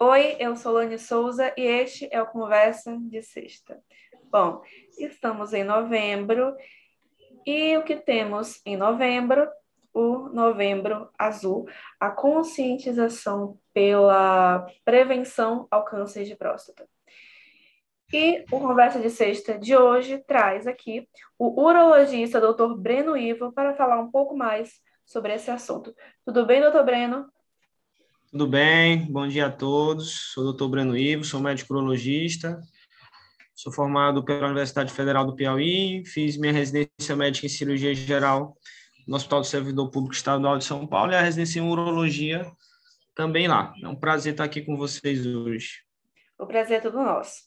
Oi, eu sou Lani Souza e este é o Conversa de Sexta. Bom, estamos em novembro e o que temos em novembro? O Novembro Azul, a conscientização pela prevenção ao câncer de próstata. E o Conversa de Sexta de hoje traz aqui o urologista Dr. Breno Ivo para falar um pouco mais sobre esse assunto. Tudo bem, doutor Breno? Tudo bem, bom dia a todos. Sou o doutor Breno Ivo, sou médico urologista, sou formado pela Universidade Federal do Piauí, fiz minha residência médica em cirurgia geral no Hospital do Servidor Público Estadual de São Paulo e a residência em urologia também lá. É um prazer estar aqui com vocês hoje. O prazer é todo nosso.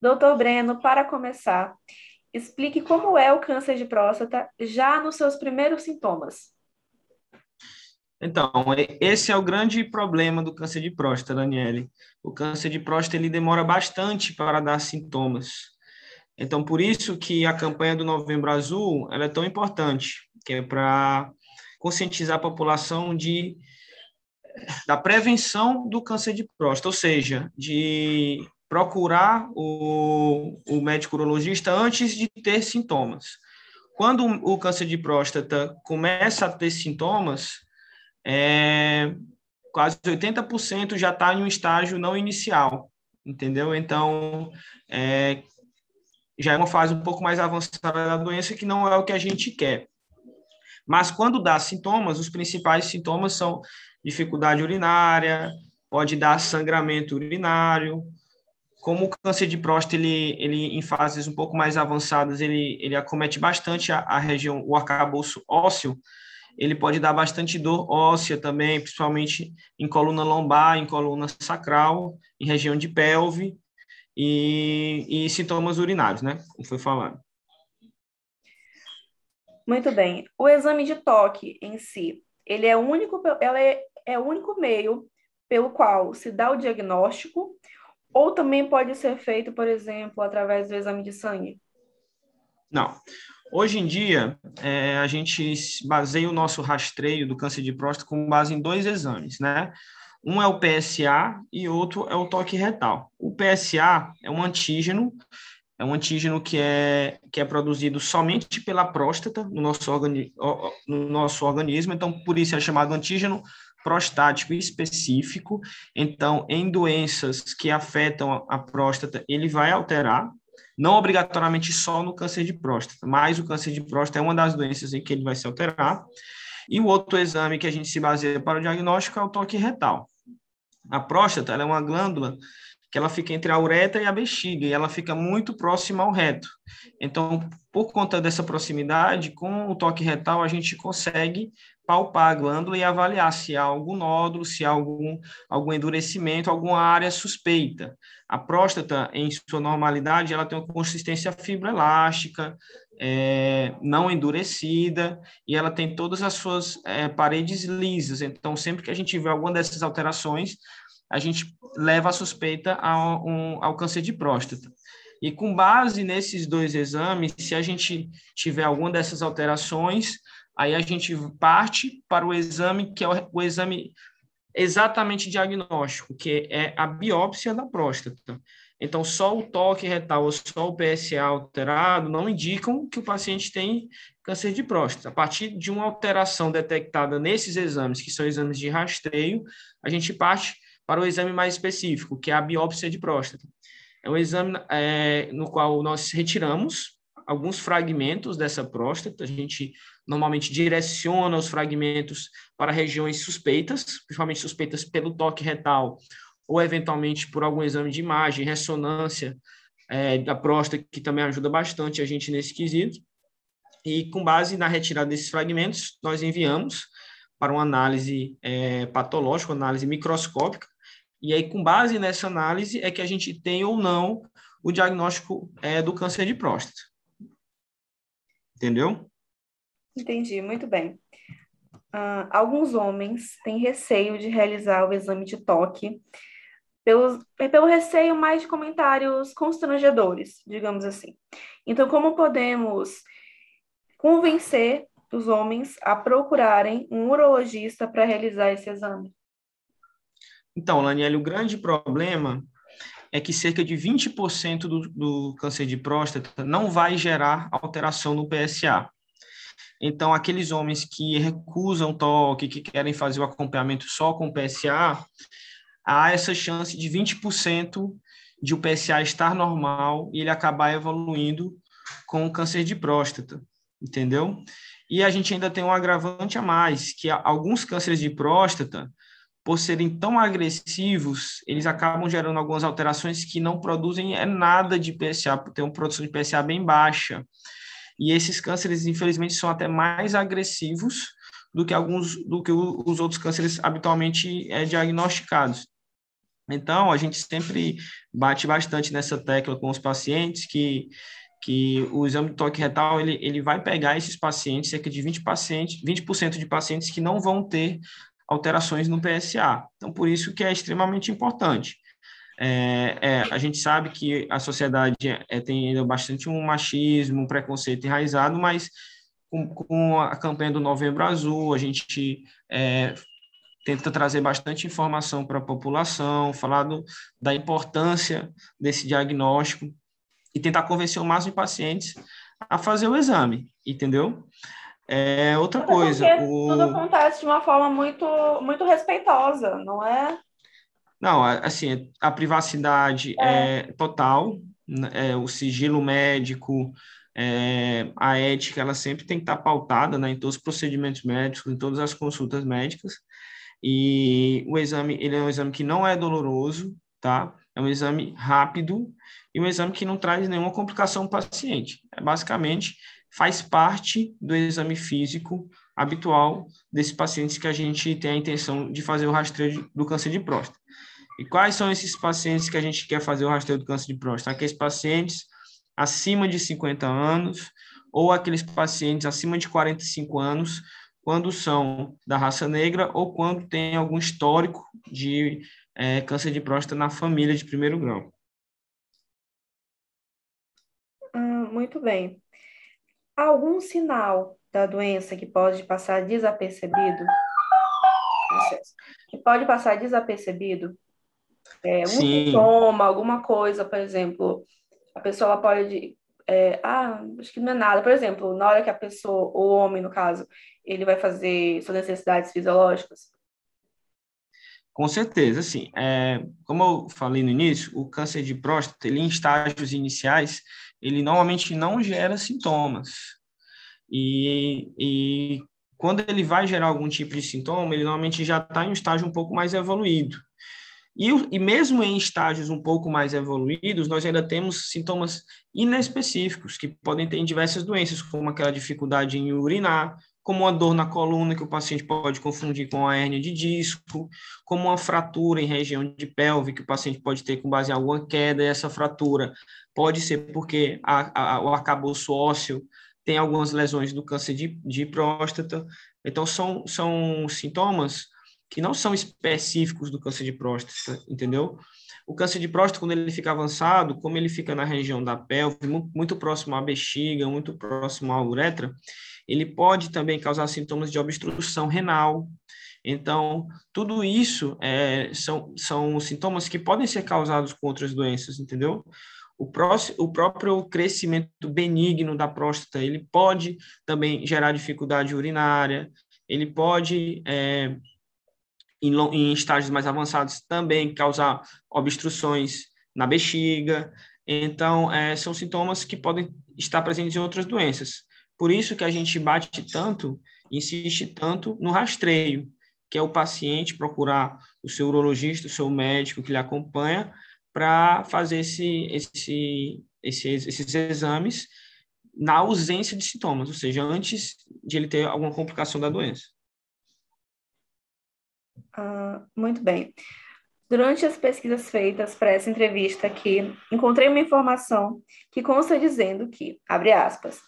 Doutor Breno, para começar, explique como é o câncer de próstata já nos seus primeiros sintomas. Então, esse é o grande problema do câncer de próstata, Daniele. O câncer de próstata ele demora bastante para dar sintomas. Então, por isso que a campanha do Novembro Azul ela é tão importante, que é para conscientizar a população de da prevenção do câncer de próstata, ou seja, de procurar o, o médico urologista antes de ter sintomas. Quando o câncer de próstata começa a ter sintomas, é, quase 80% já está em um estágio não inicial, entendeu? Então, é, já é uma fase um pouco mais avançada da doença que não é o que a gente quer. Mas quando dá sintomas, os principais sintomas são dificuldade urinária, pode dar sangramento urinário. Como o câncer de próstata, ele, ele em fases um pouco mais avançadas, ele, ele acomete bastante a, a região, o arcabouço ósseo, ele pode dar bastante dor óssea também, principalmente em coluna lombar, em coluna sacral, em região de pelve e, e sintomas urinários, né? Como foi falado. Muito bem. O exame de toque em si, ele é único, ela é, é o único meio pelo qual se dá o diagnóstico, ou também pode ser feito, por exemplo, através do exame de sangue? Não. Hoje em dia, é, a gente baseia o nosso rastreio do câncer de próstata com base em dois exames, né? Um é o PSA e outro é o toque retal. O PSA é um antígeno, é um antígeno que é, que é produzido somente pela próstata no nosso, organi no nosso organismo, então por isso é chamado antígeno prostático específico. Então, em doenças que afetam a próstata, ele vai alterar não obrigatoriamente só no câncer de próstata, mas o câncer de próstata é uma das doenças em que ele vai se alterar. E o outro exame que a gente se baseia para o diagnóstico é o toque retal. A próstata é uma glândula que ela fica entre a uretra e a bexiga, e ela fica muito próxima ao reto. Então, por conta dessa proximidade, com o toque retal, a gente consegue palpar a glândula e avaliar se há algum nódulo, se há algum, algum endurecimento, alguma área suspeita. A próstata, em sua normalidade, ela tem uma consistência fibroelástica, é, não endurecida, e ela tem todas as suas é, paredes lisas. Então, sempre que a gente vê alguma dessas alterações, a gente leva a suspeita ao, um, ao câncer de próstata. E com base nesses dois exames, se a gente tiver alguma dessas alterações, Aí a gente parte para o exame, que é o, o exame exatamente diagnóstico, que é a biópsia da próstata. Então, só o toque retal ou só o PSA alterado não indicam que o paciente tem câncer de próstata. A partir de uma alteração detectada nesses exames, que são exames de rastreio, a gente parte para o exame mais específico, que é a biópsia de próstata. É um exame é, no qual nós retiramos alguns fragmentos dessa próstata, a gente normalmente direciona os fragmentos para regiões suspeitas, principalmente suspeitas pelo toque retal, ou eventualmente por algum exame de imagem, ressonância é, da próstata, que também ajuda bastante a gente nesse quesito. E com base na retirada desses fragmentos, nós enviamos para uma análise é, patológica, análise microscópica, e aí, com base nessa análise, é que a gente tem ou não o diagnóstico é, do câncer de próstata. Entendeu? Entendi, muito bem. Uh, alguns homens têm receio de realizar o exame de toque pelo, é pelo receio mais de comentários constrangedores, digamos assim. Então, como podemos convencer os homens a procurarem um urologista para realizar esse exame? Então, Laniel, o grande problema é que cerca de 20% do, do câncer de próstata não vai gerar alteração no PSA. Então, aqueles homens que recusam toque, que querem fazer o acompanhamento só com PSA, há essa chance de 20% de o PSA estar normal e ele acabar evoluindo com câncer de próstata, entendeu? E a gente ainda tem um agravante a mais, que alguns cânceres de próstata, por serem tão agressivos, eles acabam gerando algumas alterações que não produzem é nada de PSA, tem uma produção de PSA bem baixa. E esses cânceres, infelizmente, são até mais agressivos do que alguns do que os outros cânceres habitualmente é, diagnosticados. Então, a gente sempre bate bastante nessa tecla com os pacientes que que o exame de toque retal ele, ele vai pegar esses pacientes, cerca de 20 pacientes, 20% de pacientes que não vão ter alterações no PSA. Então, por isso que é extremamente importante. É, é, a gente sabe que a sociedade é, tem ainda bastante um machismo, um preconceito enraizado, mas com, com a campanha do Novembro Azul, a gente é, tenta trazer bastante informação para a população, falar do, da importância desse diagnóstico e tentar convencer o máximo de pacientes a fazer o exame, entendeu? É outra coisa. O... Tudo acontece de uma forma muito, muito respeitosa, não é? Não, assim, a privacidade é, é total, né, é, o sigilo médico, é, a ética, ela sempre tem que estar pautada né, em todos os procedimentos médicos, em todas as consultas médicas. E o exame, ele é um exame que não é doloroso, tá? É um exame rápido e um exame que não traz nenhuma complicação para o paciente. É basicamente faz parte do exame físico habitual desses pacientes que a gente tem a intenção de fazer o rastreio do câncer de próstata. E quais são esses pacientes que a gente quer fazer o rastreio do câncer de próstata? Aqueles pacientes acima de 50 anos ou aqueles pacientes acima de 45 anos, quando são da raça negra ou quando tem algum histórico de é, câncer de próstata na família de primeiro grau. Hum, muito bem algum sinal da doença que pode passar desapercebido? Que pode passar desapercebido? É, um Sim. sintoma, alguma coisa, por exemplo, a pessoa pode. É, ah, acho que não é nada. Por exemplo, na hora que a pessoa, o homem, no caso, ele vai fazer suas necessidades fisiológicas. Com certeza, sim. É, como eu falei no início, o câncer de próstata, ele em estágios iniciais, ele normalmente não gera sintomas. E, e quando ele vai gerar algum tipo de sintoma, ele normalmente já está em um estágio um pouco mais evoluído. E, e mesmo em estágios um pouco mais evoluídos, nós ainda temos sintomas inespecíficos, que podem ter em diversas doenças, como aquela dificuldade em urinar, como uma dor na coluna, que o paciente pode confundir com a hérnia de disco, como uma fratura em região de pelve, que o paciente pode ter com base em alguma queda, e essa fratura pode ser porque a, a, o arcabouço ósseo tem algumas lesões do câncer de, de próstata. Então, são, são sintomas que não são específicos do câncer de próstata, entendeu? O câncer de próstata, quando ele fica avançado, como ele fica na região da pelve, muito, próximo à bexiga, muito próximo à uretra, ele pode também causar sintomas de obstrução renal. Então, tudo isso é, são, são sintomas que podem ser causados com outras doenças, entendeu? O, próximo, o próprio crescimento benigno da próstata, ele pode também gerar dificuldade urinária, ele pode, é, em, em estágios mais avançados, também causar obstruções na bexiga. Então, é, são sintomas que podem estar presentes em outras doenças. Por isso que a gente bate tanto, insiste tanto no rastreio, que é o paciente procurar o seu urologista, o seu médico que lhe acompanha, para fazer esse, esse, esses, esses exames na ausência de sintomas, ou seja, antes de ele ter alguma complicação da doença. Ah, muito bem. Durante as pesquisas feitas para essa entrevista aqui, encontrei uma informação que consta dizendo que, abre aspas,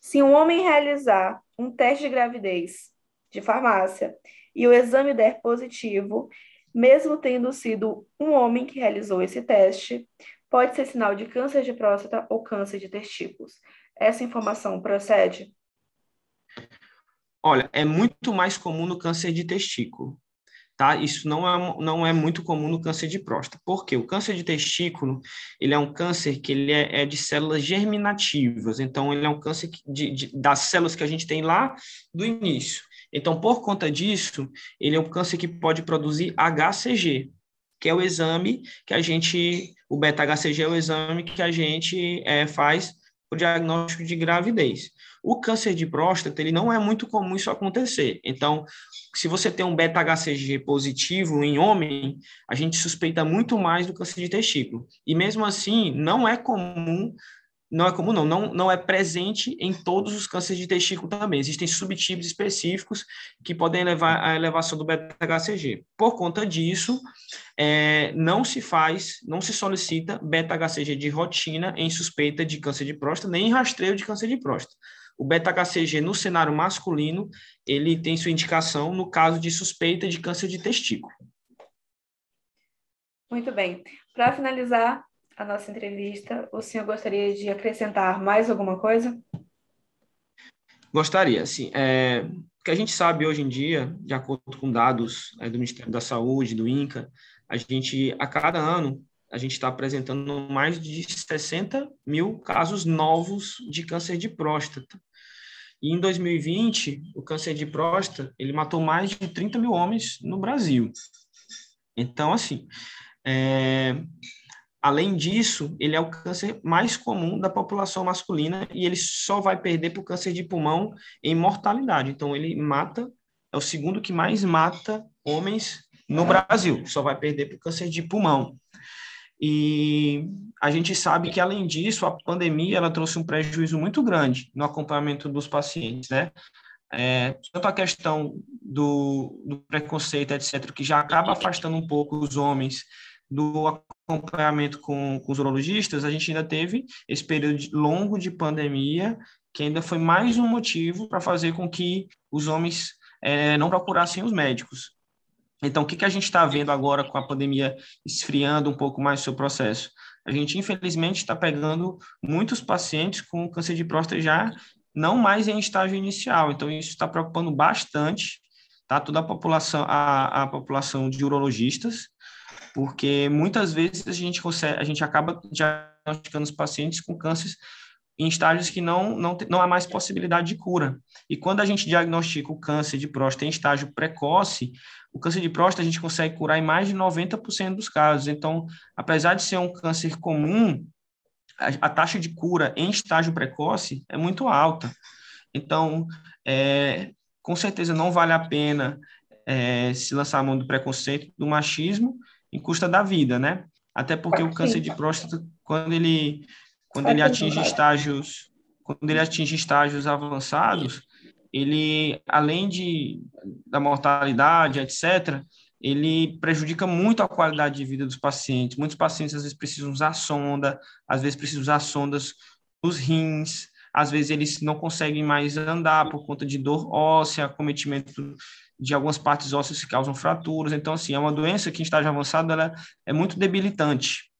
se um homem realizar um teste de gravidez de farmácia e o exame der positivo, mesmo tendo sido um homem que realizou esse teste, pode ser sinal de câncer de próstata ou câncer de testículos. Essa informação procede? Olha, é muito mais comum no câncer de testículo, tá? Isso não é, não é muito comum no câncer de próstata. Por quê? O câncer de testículo, ele é um câncer que ele é, é de células germinativas, então ele é um câncer de, de, das células que a gente tem lá do início. Então, por conta disso, ele é um câncer que pode produzir HCG, que é o exame que a gente, o beta-HCG é o exame que a gente é, faz o diagnóstico de gravidez. O câncer de próstata, ele não é muito comum isso acontecer. Então, se você tem um beta-HCG positivo em homem, a gente suspeita muito mais do câncer de testículo. E mesmo assim, não é comum não é comum, não, não, não é presente em todos os cânceres de testículo também. Existem subtipos específicos que podem levar à elevação do beta-HCG. Por conta disso, é, não se faz, não se solicita beta-HCG de rotina em suspeita de câncer de próstata, nem em rastreio de câncer de próstata. O beta-HCG no cenário masculino, ele tem sua indicação no caso de suspeita de câncer de testículo. Muito bem. Para finalizar, a nossa entrevista, o senhor gostaria de acrescentar mais alguma coisa? Gostaria, sim. É, o que a gente sabe hoje em dia, de acordo com dados é, do Ministério da Saúde, do INCA, a gente, a cada ano, a gente está apresentando mais de 60 mil casos novos de câncer de próstata. E em 2020, o câncer de próstata, ele matou mais de 30 mil homens no Brasil. Então, assim, é, Além disso, ele é o câncer mais comum da população masculina e ele só vai perder para o câncer de pulmão em mortalidade. Então, ele mata, é o segundo que mais mata homens no Brasil, só vai perder para o câncer de pulmão. E a gente sabe que, além disso, a pandemia ela trouxe um prejuízo muito grande no acompanhamento dos pacientes, né? É, tanto a questão do, do preconceito, etc., que já acaba afastando um pouco os homens do acompanhamento com, com os urologistas, a gente ainda teve esse período longo de pandemia, que ainda foi mais um motivo para fazer com que os homens é, não procurassem os médicos. Então, o que, que a gente está vendo agora com a pandemia esfriando um pouco mais o seu processo? A gente, infelizmente, está pegando muitos pacientes com câncer de próstata já não mais em estágio inicial. Então, isso está preocupando bastante tá? toda a população, a, a população de urologistas, porque muitas vezes a gente consegue, a gente acaba diagnosticando os pacientes com cânceres em estágios que não, não, não há mais possibilidade de cura. E quando a gente diagnostica o câncer de próstata em estágio precoce, o câncer de próstata a gente consegue curar em mais de 90% dos casos. Então, apesar de ser um câncer comum, a, a taxa de cura em estágio precoce é muito alta. Então, é, com certeza não vale a pena é, se lançar a mão do preconceito, do machismo, em custa da vida, né? Até porque o câncer de próstata, quando ele, quando ele atinge estágios, quando ele atinge estágios avançados, ele, além de, da mortalidade, etc., ele prejudica muito a qualidade de vida dos pacientes. Muitos pacientes, às vezes, precisam usar sonda, às vezes, precisam usar sondas nos rins, às vezes, eles não conseguem mais andar por conta de dor óssea, acometimento de algumas partes ósseas que causam fraturas. Então, assim, é uma doença que em estágio avançado ela é muito debilitante.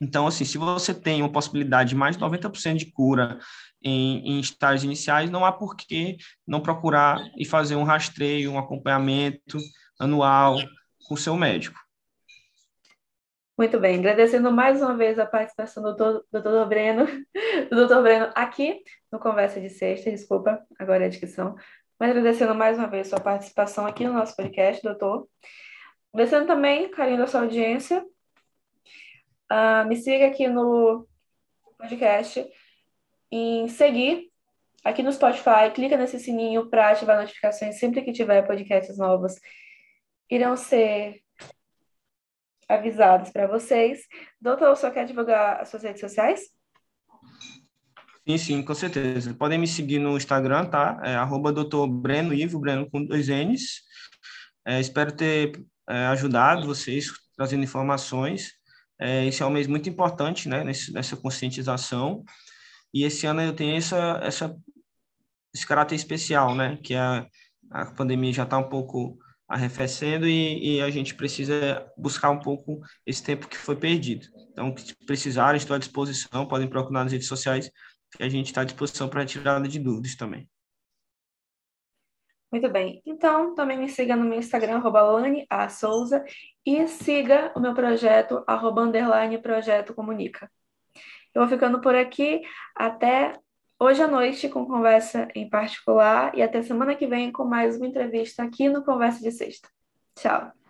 Então, assim, se você tem uma possibilidade de mais de 90% de cura em, em estágios iniciais, não há por que não procurar e fazer um rastreio, um acompanhamento anual com o seu médico. Muito bem, agradecendo mais uma vez a participação do doutor Breno, do doutor Breno aqui no Conversa de Sexta, desculpa, agora é a descrição, mas agradecendo mais uma vez sua participação aqui no nosso podcast, doutor. Agradecendo também carinho da sua audiência. Uh, me siga aqui no podcast em seguir aqui no Spotify, clica nesse sininho para ativar notificações sempre que tiver podcasts novos. Irão ser avisados para vocês. Doutor, só quer divulgar as suas redes sociais? Sim, sim, com certeza. Podem me seguir no Instagram, tá? É arroba doutor Breno Ivo, Breno com dois N's. É, espero ter é, ajudado vocês trazendo informações. É, esse é um mês muito importante, né? Nesse, nessa conscientização. E esse ano eu tenho essa, essa, esse caráter especial, né? Que a, a pandemia já está um pouco arrefecendo e, e, a gente precisa buscar um pouco esse tempo que foi perdido. Então, se precisarem, estou à disposição, podem procurar nas redes sociais a gente está à disposição para retirada de dúvidas também. Muito bem. Então, também me siga no meu Instagram, Lani A. Souza, e siga o meu projeto, arroba underline Projeto Comunica. Eu vou ficando por aqui. Até hoje à noite com conversa em particular e até semana que vem com mais uma entrevista aqui no Conversa de Sexta. Tchau.